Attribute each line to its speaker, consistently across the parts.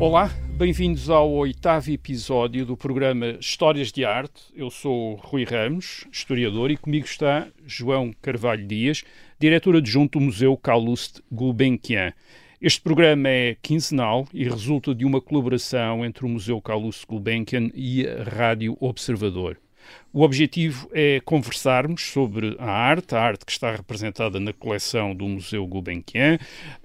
Speaker 1: Olá, bem-vindos ao oitavo episódio do programa Histórias de Arte. Eu sou Rui Ramos, historiador, e comigo está João Carvalho Dias, diretor adjunto do Museu Calouste Gulbenkian. Este programa é quinzenal e resulta de uma colaboração entre o Museu Calouste Gulbenkian e a Rádio Observador. O objetivo é conversarmos sobre a arte, a arte que está representada na coleção do Museu Gulbenkian,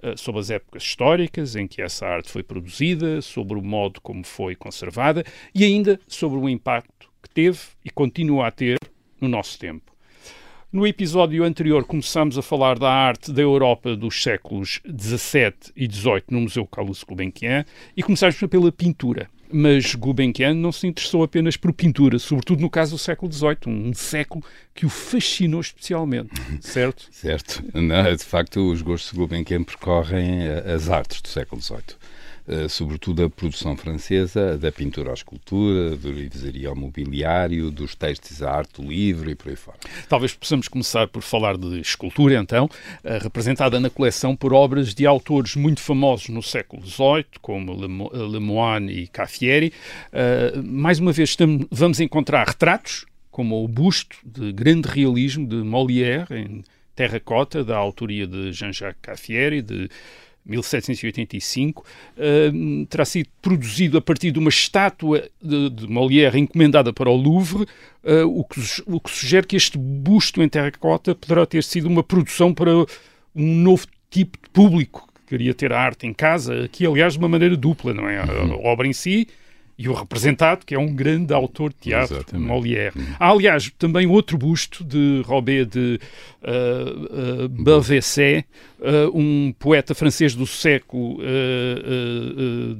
Speaker 1: eh, sobre as épocas históricas em que essa arte foi produzida, sobre o modo como foi conservada e ainda sobre o impacto que teve e continua a ter no nosso tempo. No episódio anterior começámos a falar da arte da Europa dos séculos XVII e XVIII no Museu Carlos Gulbenkian e começámos pela pintura. Mas Gulbenkian não se interessou apenas por pintura, sobretudo no caso do século XVIII, um século que o fascinou especialmente, certo?
Speaker 2: certo. Não, de facto, os gostos de Gulbenkian percorrem eh, as artes do século XVIII. Uh, sobretudo a produção francesa, da pintura à escultura, do livraria ao mobiliário, dos textos à arte do livro e por aí fora.
Speaker 1: Talvez possamos começar por falar de escultura, então, uh, representada na coleção por obras de autores muito famosos no século XVIII, como Lemoine e Caffieri. Mais uma vez, vamos encontrar retratos, como o busto de grande realismo de Molière, em terracota, da autoria de Jean-Jacques Caffieri, de 1785, uh, terá sido produzido a partir de uma estátua de, de Molière encomendada para o Louvre, uh, o, que, o, que, sugere que este busto em terracota poderá ter sido uma produção para um novo tipo de público que queria ter a arte em casa, aqui aliás de uma maneira dupla, não é? A, a obra em si e o representado, que é um grande autor de teatro, Exatamente. Molière. Hum. Há, aliás, também outro busto de Robert de uh, uh, Belvessé, uh, um poeta francês do século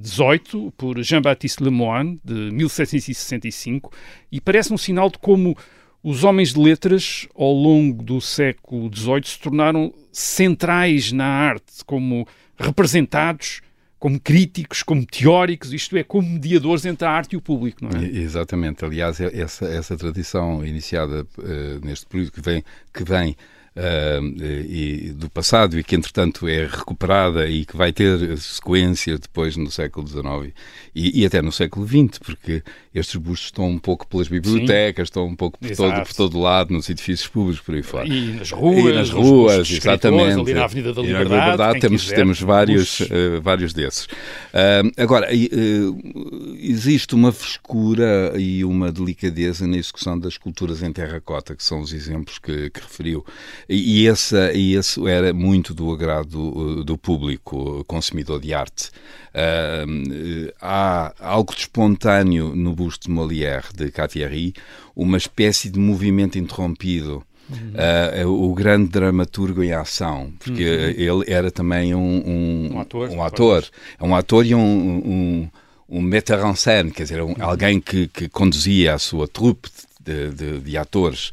Speaker 1: XVIII, por Jean-Baptiste Lemoine, de 1765, e parece um sinal de como os homens de letras, ao longo do século XVIII, se tornaram centrais na arte, como representados como críticos, como teóricos, isto é, como mediadores entre a arte e o público, não é?
Speaker 2: Exatamente. Aliás, é essa, essa tradição iniciada uh, neste período que vem, que vem e, do passado e que, entretanto, é recuperada e que vai ter sequências depois no século XIX e, e, até no século XX, porque estes bustos estão um pouco pelas bibliotecas, Sim. estão um pouco por todo, por todo lado, nos edifícios públicos, por aí fora.
Speaker 1: E nas ruas,
Speaker 2: e nas ruas
Speaker 1: exatamente. Ali na Avenida da Liberdade.
Speaker 2: na Liberdade temos, temos vários, uh, vários desses. Uh, agora, uh, existe uma frescura e uma delicadeza na execução das esculturas em terracota, que são os exemplos que, que referiu. E, e, esse, e esse era muito do agrado do público consumidor de arte. Uh, há algo de espontâneo no busto de Molière, de Catieri, uma espécie de movimento interrompido. Uhum. Uh, o grande dramaturgo em ação, porque uhum. ele era também um, um, um ator, um ator, um ator e um, um, um metteur en scène, quer dizer, um, uhum. alguém que, que conduzia a sua trupe de, de, de atores.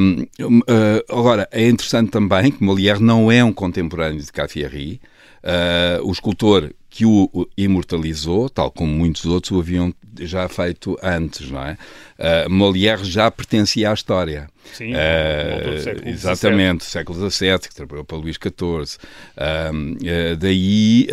Speaker 2: Um, uh, agora, é interessante também que Molière não é um contemporâneo de Caffieri. Uh, o escultor que o imortalizou, tal como muitos outros o haviam já feito antes, não é? Uh, Molière já pertencia à história.
Speaker 1: Sim, uh, século
Speaker 2: exatamente, século XVII, que trabalhou para Luís XIV. Uh, daí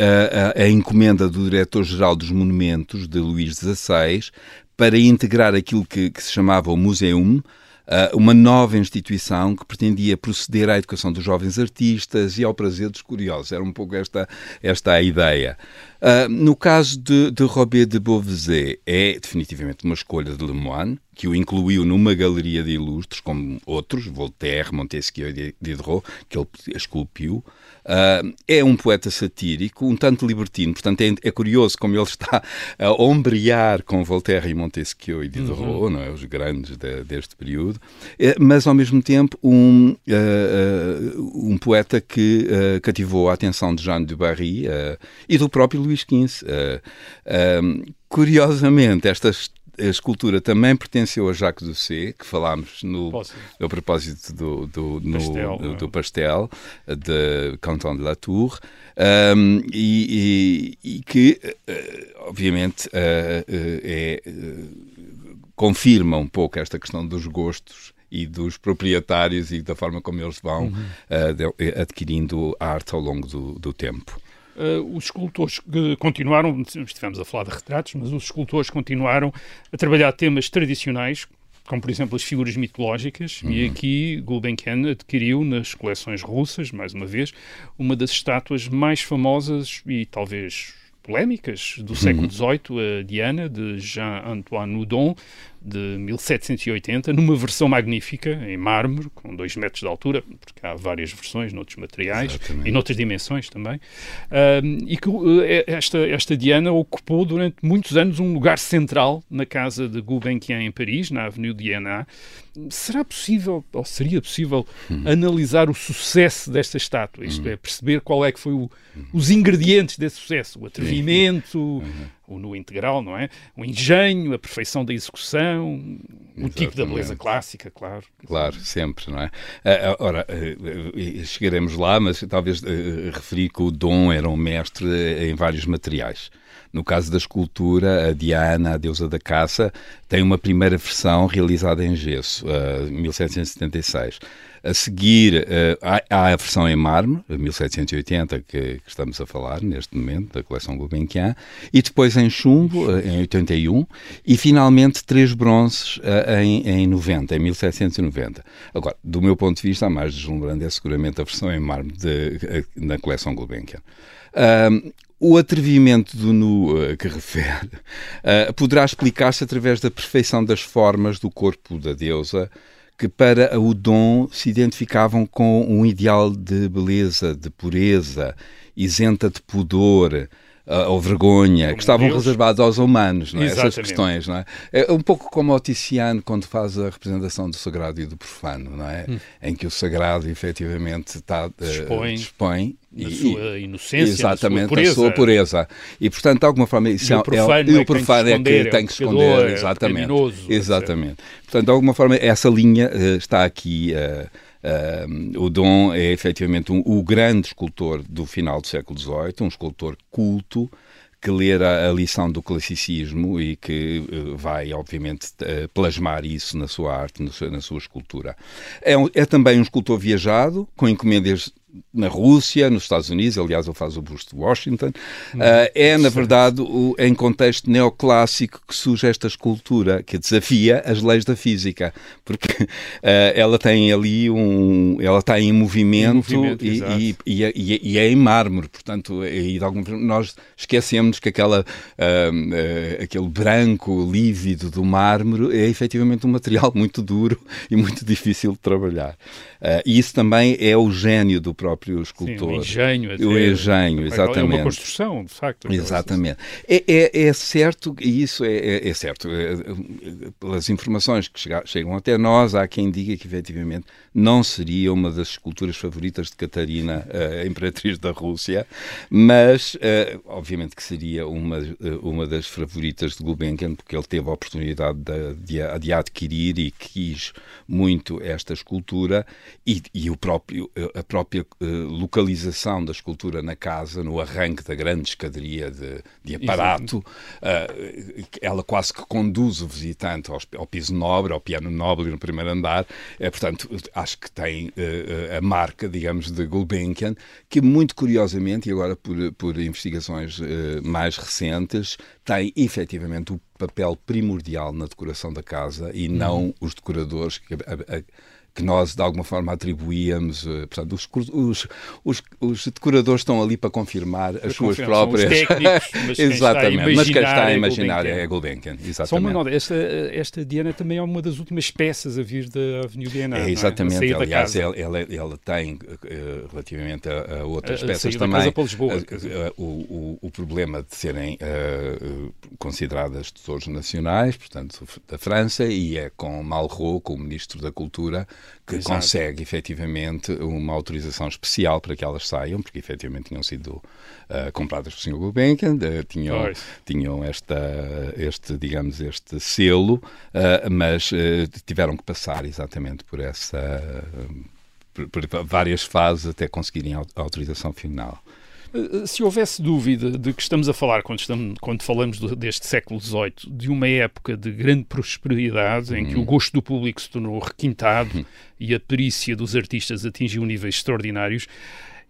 Speaker 2: a encomenda do diretor-geral dos monumentos, de Luís XVI, para integrar aquilo que, que se chamava o Museum, uh, uma nova instituição que pretendia proceder à educação dos jovens artistas e ao prazer dos curiosos. Era um pouco esta, esta a ideia. Uh, no caso de, de Robert de Beauvais, é definitivamente uma escolha de Lemoine, que o incluiu numa galeria de ilustres, como outros, Voltaire, Montesquieu e Diderot, que ele esculpiu. Uh, é um poeta satírico, um tanto libertino, portanto é, é, curioso como ele está a ombrear com Voltaire e Montesquieu e Diderot, uhum. não é? os grandes de, deste período, é, mas ao mesmo tempo um, uh, um poeta que cativou a atenção de Jean de Barry e do próprio Luís XV. curiosamente, estas a escultura também pertenceu a Jacques Doucet, que falámos no, propósito do, do, no, pastel, do, do, pastel de Canton de la Tour, um, e, e, e, que, uh, obviamente, uh, uh, é, confirma um pouco esta questão dos gostos e dos proprietários e da forma como eles vão uhum. adquirindo arte ao longo do, do tempo.
Speaker 1: Uh, os escultores continuaram, estivemos a falar de retratos, mas os escultores continuaram a trabalhar temas tradicionais, como por exemplo as figuras mitológicas, uhum. e aqui Gulbenkian adquiriu nas coleções russas, mais uma vez, uma das estátuas mais famosas e talvez polémicas do século XVIII, uhum. a Diana, de Jean-Antoine Houdon, de 1780, numa versão magnífica, em mármore, com 2 metros de altura, porque há várias versões noutros materiais Exatamente. e noutras dimensões também, uh, e que uh, esta, esta Diana ocupou durante muitos anos um lugar central na casa de Gulbenkian em Paris, na Avenue Diana. Será possível, ou seria possível, hum. analisar o sucesso desta estátua? Isto hum. é, perceber qual é que foi o, os ingredientes desse sucesso, o atrevimento, uhum o nu integral, não é? O engenho, a perfeição da execução, Exatamente. o tipo da beleza clássica, claro.
Speaker 2: Claro, sempre, não é? Uh, ora, uh, chegaremos lá, mas talvez referir que o Dom era um mestre em vários materiais. No caso da escultura, a Diana, a deusa da caça, tem uma primeira versão realizada em gesso, uh, 1776. A seguir, uh, há, a versão em mármore, 1780, que, que, estamos a falar neste momento, da coleção Gulbenkian, e depois em chumbo, uh, em 81, e finalmente três bronzes uh, em, em 90, em 1790. Agora, do meu ponto de vista, a mais deslumbrante é seguramente a versão em mármore de, na coleção Gulbenkian. O atrevimento do nu uh, que refere uh, poderá explicar-se através da perfeição das formas do corpo da deusa, que para o Dom se identificavam com um ideal de beleza, de pureza, isenta de pudor, uh, ou vergonha, como que estavam Deus. reservados aos humanos, não é? essas questões. Não é? é um pouco como o Tiziano quando faz a representação do sagrado e do profano, não é? Hum. em que o sagrado efetivamente está, uh,
Speaker 1: dispõe,
Speaker 2: dispõe
Speaker 1: na e, sua inocência,
Speaker 2: exatamente,
Speaker 1: na sua pureza.
Speaker 2: sua pureza. E, portanto, de alguma forma, isso
Speaker 1: e o profano é, é,
Speaker 2: o profano é que tem que esconder. É exatamente. exatamente. Portanto, de alguma forma, essa linha uh, está aqui. Uh, Uh, o Dom é efetivamente um, o grande escultor do final do século XVIII, um escultor culto, que lera a lição do classicismo e que uh, vai, obviamente, uh, plasmar isso na sua arte, na sua escultura. É, um, é, também um escultor viajado, com encomendas na Rússia, nos Estados Unidos, aliás, ele faz o busto de Washington. uh, é, na verdade, o, em contexto neoclássico que surge esta escultura que desafia as leis da física, porque uh, ela tem ali um. Ela está em movimento, em movimento e, e, e, é, e, é em mármore, portanto, e de alguma forma nós esquecemos que aquela, uh, aquele branco lívido do mármore é efetivamente um material muito duro e muito difícil de trabalhar. e isso também é o gênio do próprio escultor. Sim,
Speaker 1: o engenho.
Speaker 2: O engenho, exatamente. É
Speaker 1: uma construção, de facto.
Speaker 2: Exatamente. É, é, é, certo, e isso é, é, é certo, é, pelas informações que chegam até nós, há quem diga que efetivamente não seria uma das esculturas favoritas de Catarina, a imperatriz da Rússia, mas uh, obviamente que seria uma, uma das favoritas de Gulbenkian, porque ele teve a oportunidade de, de, de adquirir e quis muito esta escultura e, e o próprio, a própria localização da escultura na casa, no arranque da grande escadaria de, de aparato, uh, ela quase que conduz o visitante ao, ao, piso nobre, ao piano nobre no primeiro andar. É, portanto, acho que tem uh, a marca, digamos, de Gulbenkian, que muito curiosamente, e agora por, por investigações mais recentes, tem efetivamente o papel primordial na decoração da casa e não uhum. os decoradores que a, a, que nós de alguma forma atribuíamos. Eh, portanto, os, os, os, os decoradores estão ali para confirmar as suas próprias.
Speaker 1: Técnicos, mas exatamente, mas quem está a
Speaker 2: imaginar é Gulbenkian. Exatamente. Só
Speaker 1: uma nota, esta, esta Diana também é uma das últimas peças a vir da Avenida Diana.
Speaker 2: É, exatamente, é? aliás, ela, ela, ela, tem, uh, relativamente a, a outras a, peças a também,
Speaker 1: Lisboa,
Speaker 2: uh, o, o, o, problema de serem uh, consideradas tesouros nacionais, portanto, da França, e é com Malraux, com o Ministro da Cultura, que Exato. consegue efetivamente uma autorização especial para que elas saiam, porque efetivamente tinham sido uh, compradas pelo Sr. Gulbenkian, uh, tinham, tinham esta, este, digamos, este selo, uh, mas tiveram que passar exatamente por essa. Por, por várias fases até conseguirem a autorização final.
Speaker 1: Eh, se houvesse dúvida de que estamos a falar, quando, estamos, quando falamos do, deste século XVIII, de uma época de grande prosperidade, em que o uhum. gosto do público se tornou requintado uhum. e a perícia dos artistas atingiu níveis extraordinários,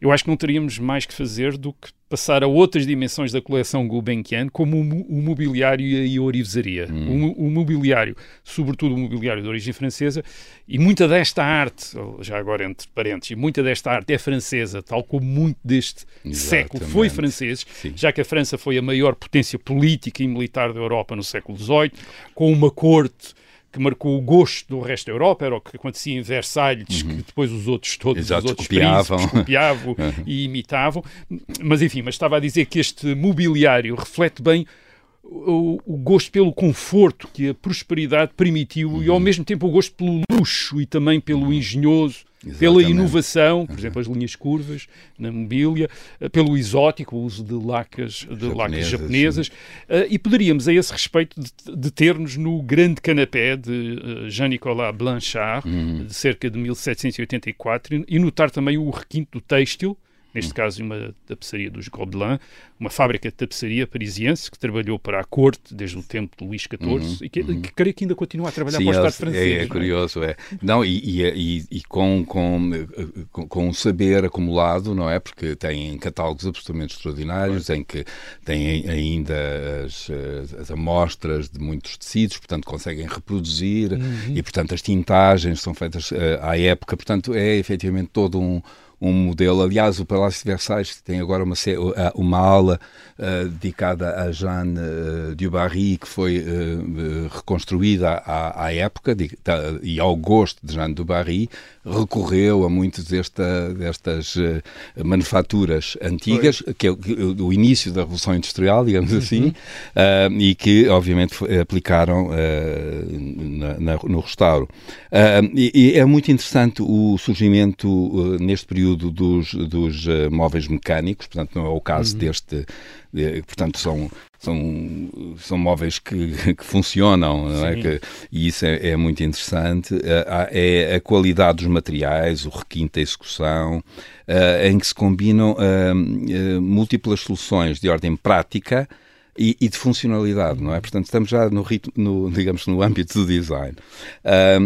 Speaker 1: eu acho que não teríamos mais que fazer do que passar a outras dimensões da coleção Gulbenkian, como o, mobiliário e a orivesaria. Hum. O, o, mobiliário, sobretudo o mobiliário de origem francesa, e muita desta arte, já agora entre parênteses, muita desta arte é francesa, tal como muito deste Exatamente. século foi francês, Sim. já que a França foi a maior potência política e militar da Europa no século XVIII, com uma corte que marcou o gosto do resto da Europa, era o que acontecia em Versalhes, uhum. que depois os outros todos Exato, os outros copiavam, príncipes, copiavam uhum. e imitavam. Mas enfim, mas estava a dizer que este mobiliário reflete bem o, o, gosto pelo conforto que a prosperidade permitiu uhum. e ao mesmo tempo o gosto pelo luxo e também pelo uhum. engenhoso Exatamente. pela inovação, por uhum. exemplo, as linhas curvas na mobília, eh, pelo exótico, o uso de lacas, de japonesas, lacas japonesas. Uh, e poderíamos, a esse respeito, deter-nos no grande canapé de uh, Jean-Nicolas Blanchard, uhum. de cerca de 1784, e notar também o requinto do têxtil, neste caso uma tapeçaria dos Gobelins, uma fábrica de tapeçaria parisiense que trabalhou para a corte desde o tempo de Luís XIV uhum, e que, uhum. que, creio que ainda continua a trabalhar Sim, para o Estado francês.
Speaker 2: É, é curioso, é. Não, e, e, e, com, com, com, com saber acumulado, não é? Porque têm catálogos absolutamente extraordinários, em que têm ainda as, as amostras de muitos tecidos, portanto conseguem reproduzir uhum. e, portanto, as tintagens são feitas uh, à época, portanto, é efetivamente todo um um modelo. Aliás, o Palácio de Versailles tem agora uma, uma ala uh, dedicada a Jeanne uh, du Barry, que foi uh, reconstruída à, à época de, e ao gosto de Jeanne du Barry, recorreu a muitas desta, destas manufaturas antigas, foi. que é o, o, início da Revolução Industrial, digamos assim, uhum. e que, obviamente, aplicaram na, na, no restauro. E, e, é muito interessante o surgimento, neste período, período dos, dos uh, móveis mecânicos, portanto não é o caso uhum. deste, de, portanto são, são, são móveis que, que funcionam, é? Que, e isso é, é muito interessante. Uh, é a qualidade dos materiais, o requinte da execução, uh, em que se combinam múltiplas soluções de ordem prática, e, e, de funcionalidade, não é? Portanto, estamos já no ritmo, no, digamos, no âmbito do design. É,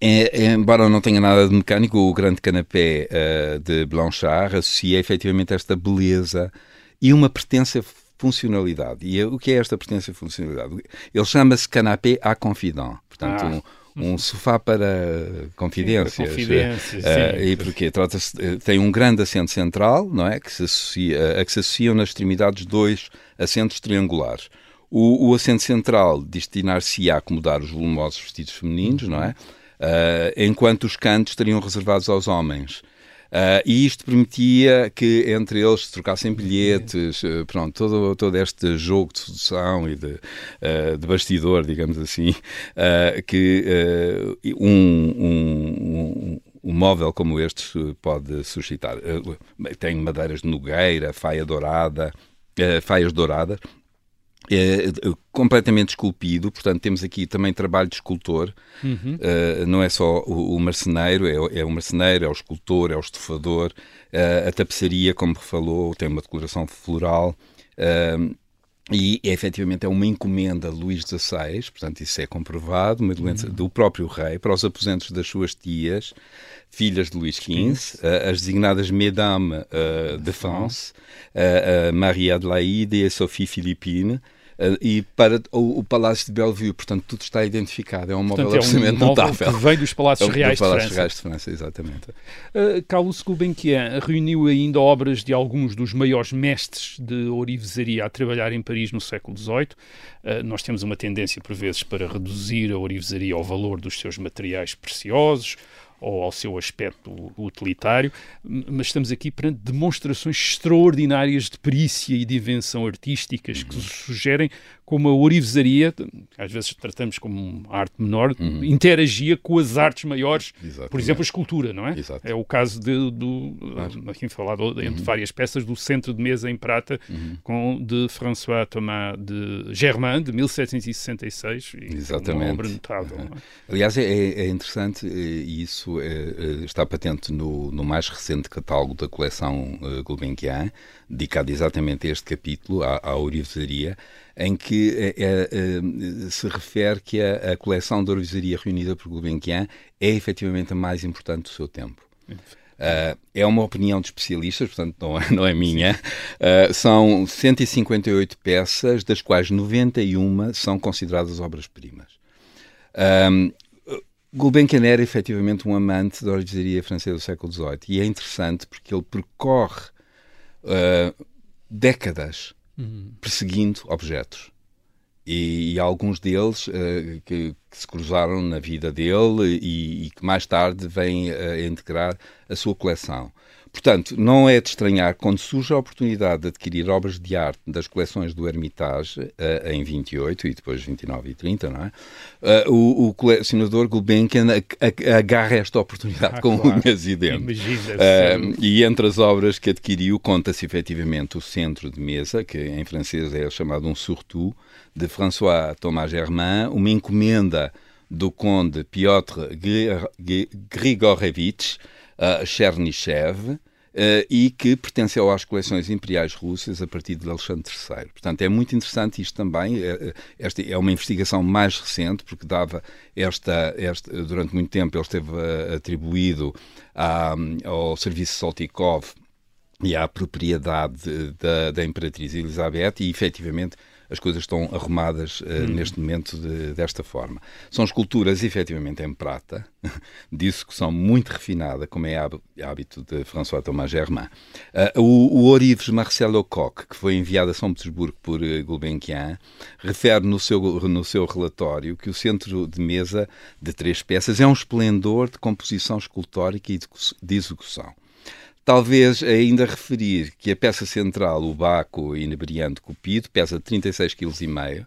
Speaker 2: é, embora não tenha nada de mecânico, o grande canapé uh, de Blanchard associa efetivamente esta beleza e uma pertença funcionalidade. E o que é esta pertença funcionalidade? Ele chama-se canapé à confident, portanto, ah. um, um, sofá para confidências. Confidências uh, e porque trata-se eh, tem um grande assento central, não é, que se associa, a que se associam nas extremidades dois assentos triangulares. O, o assento central destinar-se a acomodar os volumosos vestidos femininos, não é? Uh, enquanto os cantos estariam reservados aos homens. Uh, e isto permitia que entre eles se trocassem bilhetes, uh, pronto, todo, todo este jogo de sedução e de, uh, de bastidor, digamos assim, que um, um, um, móvel como este pode suscitar. tem madeiras de nogueira, faia dourada, faias douradas, é, é, completamente esculpido, portanto temos aqui também trabalho de escultor, uhum. uh, não é só o, o marceneiro, é, é, o marceneiro, é o escultor, é o estufador, uh, a tapeçaria, como falou, tem uma decoração floral, uh, e efetivamente é uma encomenda de Luís XVI, portanto isso é comprovado, uma doença uhum. do próprio rei, para os aposentos das suas tias, filhas de Luís XV, as designadas Mesdames de France, Maria Adelaide e Sophie Philippine, Uh, e para o, o, Palácio de Bellevue, portanto, tudo está identificado. É um móvel portanto, absolutamente é um notável.
Speaker 1: Que vem dos Palácios é Reais,
Speaker 2: do Palácio de Reais de França. exatamente.
Speaker 1: Uh, Carlos Gulbenkian reuniu ainda obras de alguns dos maiores mestres de orivesaria a trabalhar em Paris no século XVIII. Uh, nós temos uma tendência, por vezes, para reduzir a orivesaria ao valor dos seus materiais preciosos ou ao seu aspecto utilitário, mas estamos aqui perante demonstrações extraordinárias de perícia e de invenção artísticas uhum. que sugerem como a orivesaria, às vezes tratamos como arte menor, uhum. interagia com as artes maiores, por exemplo, a escultura, não é? Exato. É o caso de, do, claro. aqui falado entre uhum. várias peças, do centro de mesa em prata uhum. com, de François Thomas de Germain, de 1766, Exatamente. uma obra notável. Uhum.
Speaker 2: É? Aliás, é, é, interessante, eh, e isso é, é, está patente no, no mais recente catálogo da coleção uh, Gulbenkian, dedicado exatamente a este capítulo, à, à orivesaria, em que é, é, se refere que a, a coleção de orivesaria reunida por Gulbenkian é efetivamente a mais importante do seu tempo. Uh, é uma opinião de especialistas, portanto não é, não é minha. Uh, são 158 peças, das quais 91 são consideradas obras-primas. Um, Gulbenkian era efetivamente um amante da originaria francesa do século XVIII e é interessante porque ele percorre uh, décadas uhum. perseguindo objetos. E, e, alguns deles uh, que, que, se cruzaram na vida dele e, e que mais tarde vêm a integrar a sua coleção. Portanto, não é de estranhar quando surge a oportunidade de adquirir obras de arte das coleções do Hermitage uh, em 28 e depois 29 e 30, não é? Uh, o, o colecionador Gulbenkian agarra esta oportunidade ah, com claro. unhas e dentes. Uh, e entre as obras que adquiriu conta-se efetivamente o centro de mesa, que em francês é chamado um surtout, de François Thomas Germain, uma encomenda do conde Piotr Grigorevich, uh, Chernyshев, Uh, e que pertenceu às coleções imperiais russas a partir de Alexandre III. Portanto, é muito interessante isto também. É, esta é uma investigação mais recente, porque dava esta, esta durante muito tempo ele esteve uh, atribuído à, ao serviço Soltikov e à propriedade da, da Imperatriz Elizabeth, e efetivamente as coisas estão arrumadas uh, hum. neste momento de, desta forma. São esculturas efetivamente em prata, de execução muito refinada, como é hábito de François Thomas Germain. Uh, o, o Orives Marcel Lecoq, que foi enviado a São Petersburgo por uh, Gulbenkian, refere no seu, no seu relatório que o centro de mesa de três peças é um esplendor de composição escultórica e de, de execução. Talvez ainda referir que a peça central, o Baco inebriante Cupido, pesa 36,5 kg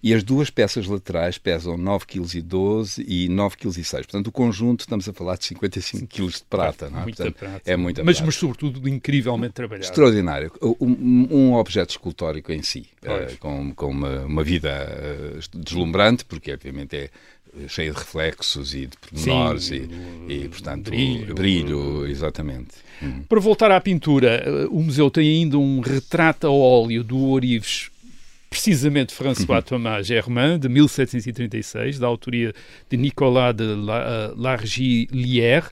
Speaker 2: e as duas peças laterais pesam 9,12 kg e 9,6 kg. Portanto, o conjunto, estamos a falar de 55 kg de prata. Não é?
Speaker 1: Muita
Speaker 2: Portanto,
Speaker 1: prata.
Speaker 2: É muita
Speaker 1: mas,
Speaker 2: prata.
Speaker 1: mas, sobretudo, incrivelmente trabalhado.
Speaker 2: Extraordinário. Um, um objeto escultórico em si, uh, com, com uma, uma vida uh, deslumbrante, porque, obviamente, é cheia de reflexos e de pormenores Sim, e, e, portanto, brilho, brilho exatamente.
Speaker 1: Uhum. Para voltar à pintura, eh, o museu tem ainda um retrato a óleo do Orives precisamente François. Thomas Germain, de 1736, da autoria de Nicolas de eh, Largillière,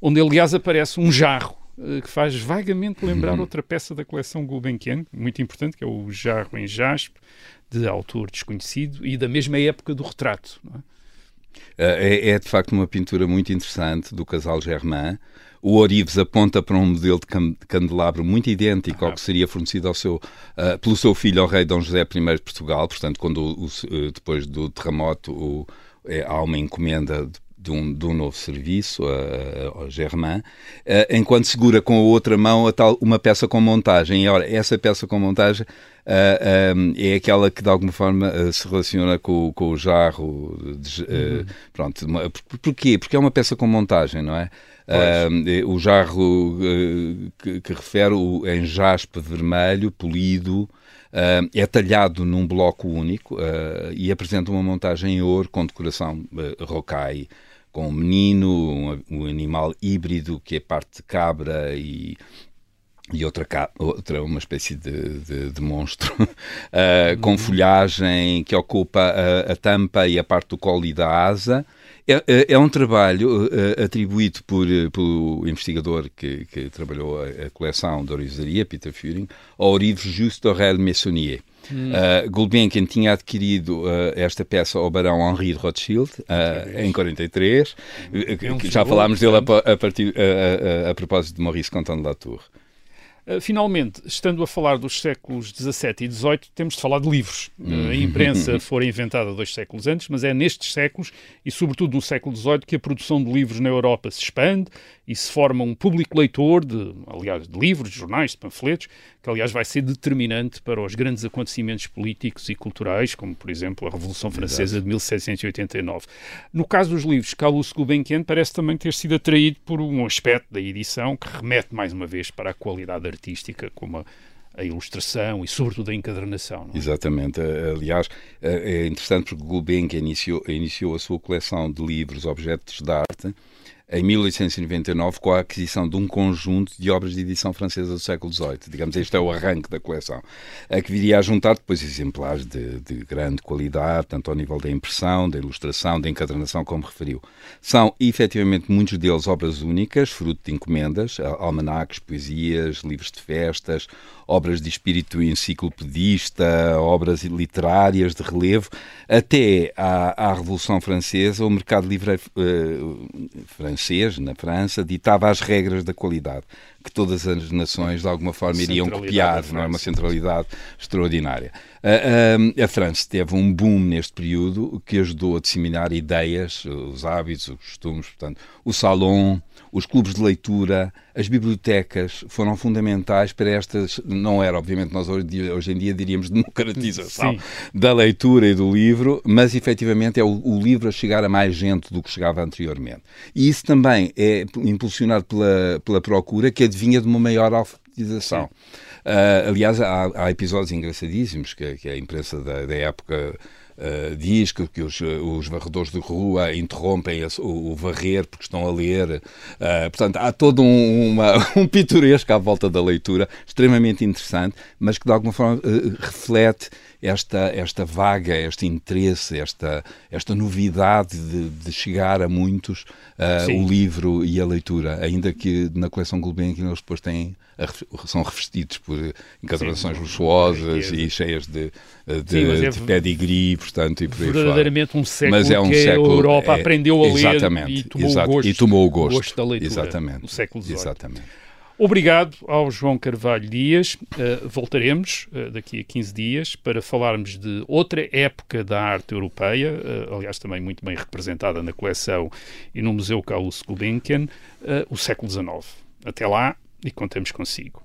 Speaker 1: onde aliás aparece um jarro eh, que faz vagamente lembrar uhum. outra peça da coleção Gulbenkian, muito importante, que é o jarro em jaspe, de autor desconhecido e da mesma época do retrato.
Speaker 2: É? É, de facto uma pintura muito interessante do casal Germain, o Orives aponta para um modelo de candelabro muito idêntico ao que seria fornecido ao seu, uh, pelo seu filho, ao rei Dom José I de Portugal. Portanto, quando o, o, depois do terremoto o, é, há uma encomenda de, de um, de um, novo serviço ao Germain, uh, enquanto segura com a outra mão a tal, uma peça com montagem. E ora, essa peça com montagem uh, um, é aquela que de alguma forma se relaciona com, com o jarro. De, uhum. Pronto, por, porquê? Porque é uma peça com montagem, não é? Uh, o jarro uh, que, que, refere o, em jaspe vermelho, polido, uh, é talhado num bloco único e apresenta uma montagem em ouro com decoração uh, rocaille, com um menino, um, um, animal híbrido que é parte de cabra e, e outra, outra uma espécie de, de, de monstro, uh, com folhagem que ocupa a, a, tampa e a parte do colo e da asa, é, é, é um trabalho uh, atribuído por, uh, pelo investigador que, que trabalhou a, a, coleção da orivesaria, Peter Führing, ao Orives Juste Aurel Messonnier. Hum. Uh, Gulbenkian tinha adquirido uh, esta peça ao barão Henri de Rothschild uh, em 43. É um já falámos dele a, a, partir, a, propósito de Maurice Contant de Latour.
Speaker 1: Eh, finalmente, estando a falar dos séculos XVII e XVIII, temos de falar de livros. Uhum. A imprensa fora inventada dois séculos antes, mas é nestes séculos, e sobretudo no século XVIII, que a produção de livros na Europa se expande e se forma um público leitor, de, aliás, de livros, de jornais, de panfletos, que aliás vai ser determinante para os grandes acontecimentos políticos e culturais, como por exemplo a Revolução Francesa Exato. de 1789. No caso dos livros, Carlos Gulbenkian parece também ter sido atraído por um aspecto da edição que remete mais uma vez para a qualidade artística, como a a ilustração e, sobretudo, a encadernação.
Speaker 2: É? Exatamente. Aliás, é interessante porque Gulbenkian iniciou, iniciou a sua coleção de livros, objetos de arte, em 1899 com a aquisição de um conjunto de obras de edição francesa do século XVIII. Digamos, este é o arranque da coleção, a que viria a juntar depois exemplares de, de grande qualidade, tanto ao nível da impressão, da ilustração, da encadernação, como referiu. São, efetivamente, muitos deles obras únicas, fruto de encomendas, almanaques, poesias, livros de festas, obras de espírito enciclopedista, obras literárias de relevo, até à, à Revolução Francesa, o mercado livre uh, francês, na França, ditava as regras da qualidade, que todas as nações, de alguma forma, iriam copiar, não é? Uma centralidade extraordinária. A, a, a, França teve um boom neste período que ajudou a disseminar ideias, os hábitos, os costumes, portanto, o salão, os clubes de leitura, as bibliotecas foram fundamentais para estas, não era obviamente nós hoje, hoje em dia diríamos democratização Sim. da leitura e do livro, mas efetivamente é o, o, livro a chegar a mais gente do que chegava anteriormente. E isso também é impulsionado pela, pela procura que advinha de uma maior alfabetização. Uh, aliás, há, há, episódios engraçadíssimos que, que a imprensa da, da época Uh, diz que, que os, os, varredores de rua interrompem o, o, varrer porque estão a ler. Uh, portanto, há todo um, uma, um pitoresco à volta da leitura, extremamente interessante, mas que de alguma forma uh, reflete esta, esta vaga, este interesse, esta, esta novidade de, de chegar a muitos uh, o livro e a leitura, ainda que na coleção Gulbenkian eles depois têm, são revestidos por encadernações luxuosas e cheias de, de, Sim, é de pedigree, portanto, e por
Speaker 1: verdadeiramente um século mas é um que século, a Europa é, aprendeu a ler e tomou, o gosto,
Speaker 2: e tomou o gosto,
Speaker 1: gosto da leitura
Speaker 2: exatamente,
Speaker 1: no século XVIII.
Speaker 2: Exatamente.
Speaker 1: Obrigado ao João Carvalho Dias. Uh, voltaremos uh, daqui a 15 dias para falarmos de outra época da arte europeia, uh, aliás, também muito bem representada na coleção e no Museu Carlos Gulbenkian, o século XIX. Até lá e contemos consigo.